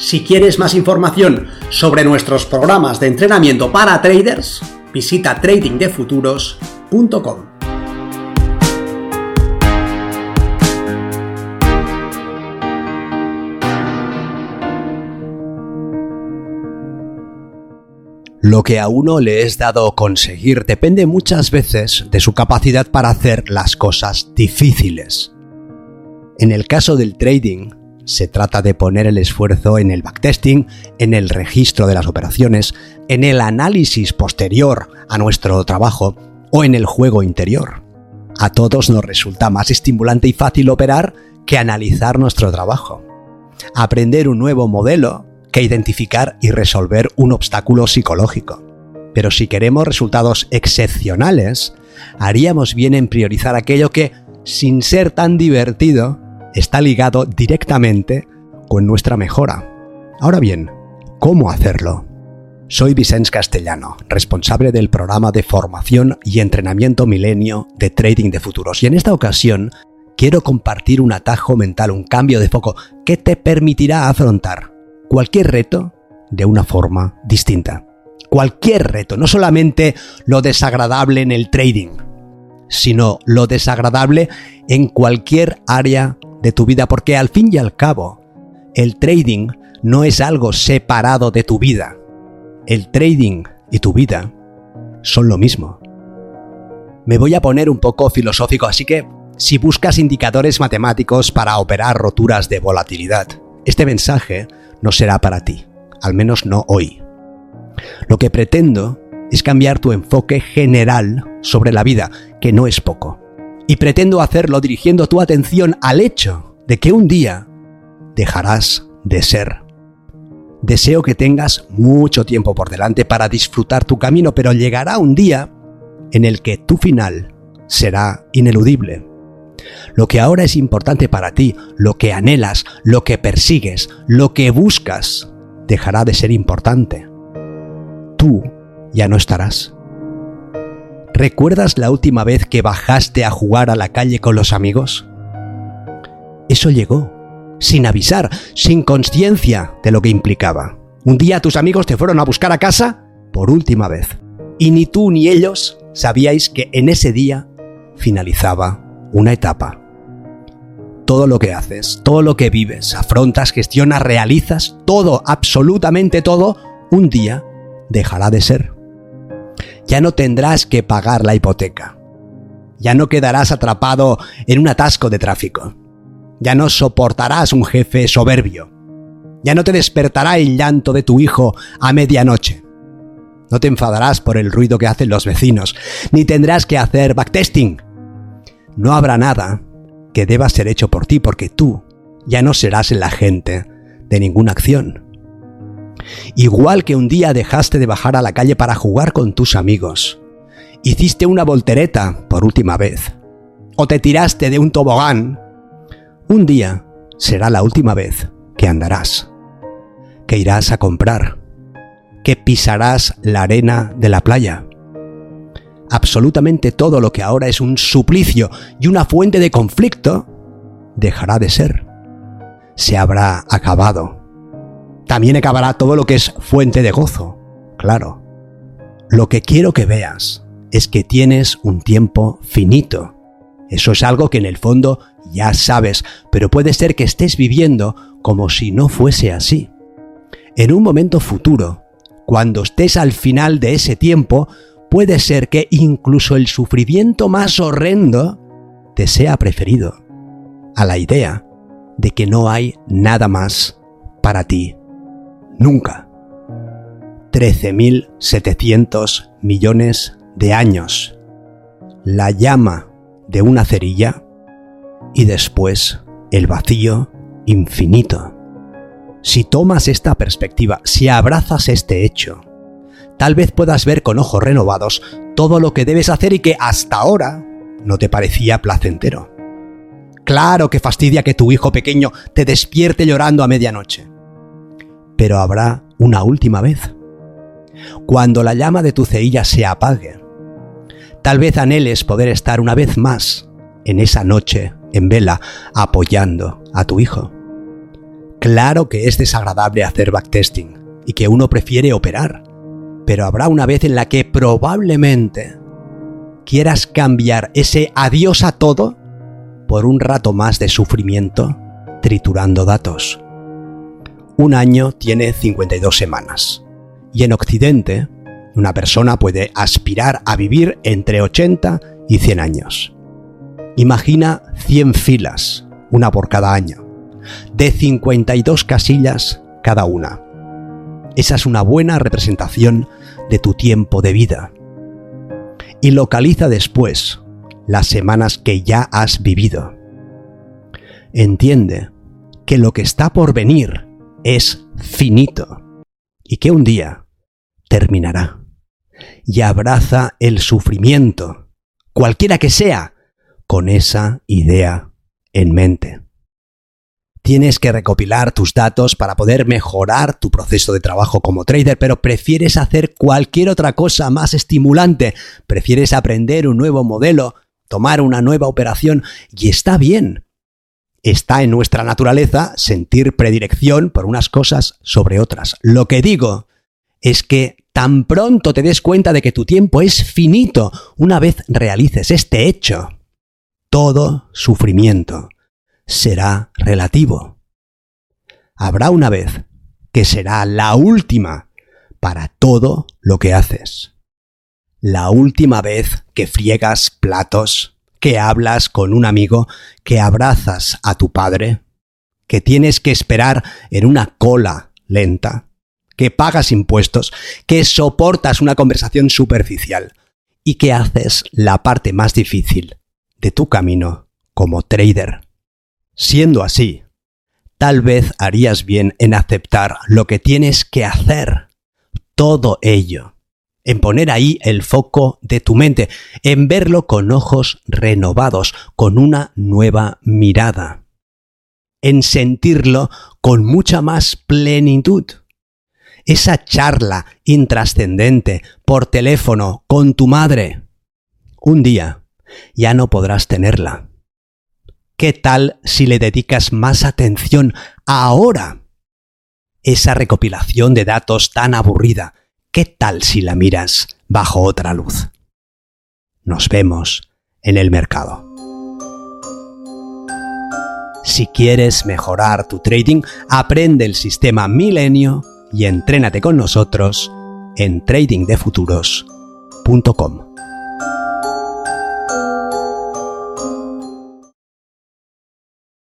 Si quieres más información sobre nuestros programas de entrenamiento para traders, visita tradingdefuturos.com. Lo que a uno le es dado conseguir depende muchas veces de su capacidad para hacer las cosas difíciles. En el caso del trading, se trata de poner el esfuerzo en el backtesting, en el registro de las operaciones, en el análisis posterior a nuestro trabajo o en el juego interior. A todos nos resulta más estimulante y fácil operar que analizar nuestro trabajo. Aprender un nuevo modelo que identificar y resolver un obstáculo psicológico. Pero si queremos resultados excepcionales, haríamos bien en priorizar aquello que, sin ser tan divertido, está ligado directamente con nuestra mejora. Ahora bien, ¿cómo hacerlo? Soy Vicens Castellano, responsable del programa de formación y entrenamiento milenio de trading de futuros. Y en esta ocasión quiero compartir un atajo mental, un cambio de foco que te permitirá afrontar cualquier reto de una forma distinta. Cualquier reto, no solamente lo desagradable en el trading, sino lo desagradable en cualquier área de tu vida, porque al fin y al cabo, el trading no es algo separado de tu vida. El trading y tu vida son lo mismo. Me voy a poner un poco filosófico, así que si buscas indicadores matemáticos para operar roturas de volatilidad, este mensaje no será para ti, al menos no hoy. Lo que pretendo es cambiar tu enfoque general sobre la vida, que no es poco y pretendo hacerlo dirigiendo tu atención al hecho de que un día dejarás de ser. Deseo que tengas mucho tiempo por delante para disfrutar tu camino, pero llegará un día en el que tu final será ineludible. Lo que ahora es importante para ti, lo que anhelas, lo que persigues, lo que buscas, dejará de ser importante. Tú ya no estarás. ¿Recuerdas la última vez que bajaste a jugar a la calle con los amigos? Eso llegó, sin avisar, sin conciencia de lo que implicaba. Un día tus amigos te fueron a buscar a casa por última vez. Y ni tú ni ellos sabíais que en ese día finalizaba una etapa. Todo lo que haces, todo lo que vives, afrontas, gestionas, realizas, todo, absolutamente todo, un día dejará de ser ya no tendrás que pagar la hipoteca. Ya no quedarás atrapado en un atasco de tráfico. Ya no soportarás un jefe soberbio. Ya no te despertará el llanto de tu hijo a medianoche. No te enfadarás por el ruido que hacen los vecinos, ni tendrás que hacer backtesting. No habrá nada que deba ser hecho por ti porque tú ya no serás el agente de ninguna acción. Igual que un día dejaste de bajar a la calle para jugar con tus amigos. Hiciste una voltereta por última vez. O te tiraste de un tobogán. Un día será la última vez que andarás. Que irás a comprar. Que pisarás la arena de la playa. Absolutamente todo lo que ahora es un suplicio y una fuente de conflicto dejará de ser. Se habrá acabado también acabará todo lo que es fuente de gozo. Claro. Lo que quiero que veas es que tienes un tiempo finito. Eso es algo que en el fondo ya sabes, pero puede ser que estés viviendo como si no fuese así. En un momento futuro, cuando estés al final de ese tiempo, puede ser que incluso el sufrimiento más horrendo te sea preferido a la idea de que no hay nada más para ti nunca. 13.700 millones de años. La llama de una cerilla y después el vacío infinito. Si tomas esta perspectiva, si abrazas este hecho, tal vez puedas ver con ojos renovados todo lo que debes hacer y que hasta ahora no te parecía placentero. Claro que fastidia que tu hijo pequeño te despierte llorando a medianoche. Pero habrá una última vez. Cuando la llama de tu ceilla se apague, tal vez anheles poder estar una vez más en esa noche en vela apoyando a tu hijo. Claro que es desagradable hacer backtesting y que uno prefiere operar, pero habrá una vez en la que probablemente quieras cambiar ese adiós a todo por un rato más de sufrimiento triturando datos. Un año tiene 52 semanas y en Occidente una persona puede aspirar a vivir entre 80 y 100 años. Imagina 100 filas, una por cada año de 52 casillas cada una. Esa es una buena representación de tu tiempo de vida. Y localiza después las semanas que ya has vivido. Entiende que lo que está por venir es finito y que un día terminará. Y abraza el sufrimiento, cualquiera que sea, con esa idea en mente. Tienes que recopilar tus datos para poder mejorar tu proceso de trabajo como trader, pero prefieres hacer cualquier otra cosa más estimulante, prefieres aprender un nuevo modelo, tomar una nueva operación, y está bien. Está en nuestra naturaleza sentir predilección por unas cosas sobre otras. Lo que digo es que tan pronto te des cuenta de que tu tiempo es finito una vez realices este hecho, todo sufrimiento será relativo. Habrá una vez que será la última para todo lo que haces. La última vez que friegas platos, que hablas con un amigo, que abrazas a tu padre, que tienes que esperar en una cola lenta, que pagas impuestos, que soportas una conversación superficial y que haces la parte más difícil de tu camino como trader. Siendo así, tal vez harías bien en aceptar lo que tienes que hacer, todo ello, en poner ahí el foco de tu mente, en verlo con ojos renovados, con una nueva mirada, en sentirlo con mucha más plenitud. Esa charla intrascendente por teléfono con tu madre, un día ya no podrás tenerla ¿Qué tal si le dedicas más atención ahora? Esa recopilación de datos tan aburrida, ¿qué tal si la miras bajo otra luz? Nos vemos en el mercado. Si quieres mejorar tu trading, aprende el sistema Milenio y entrénate con nosotros en tradingdefuturos.com.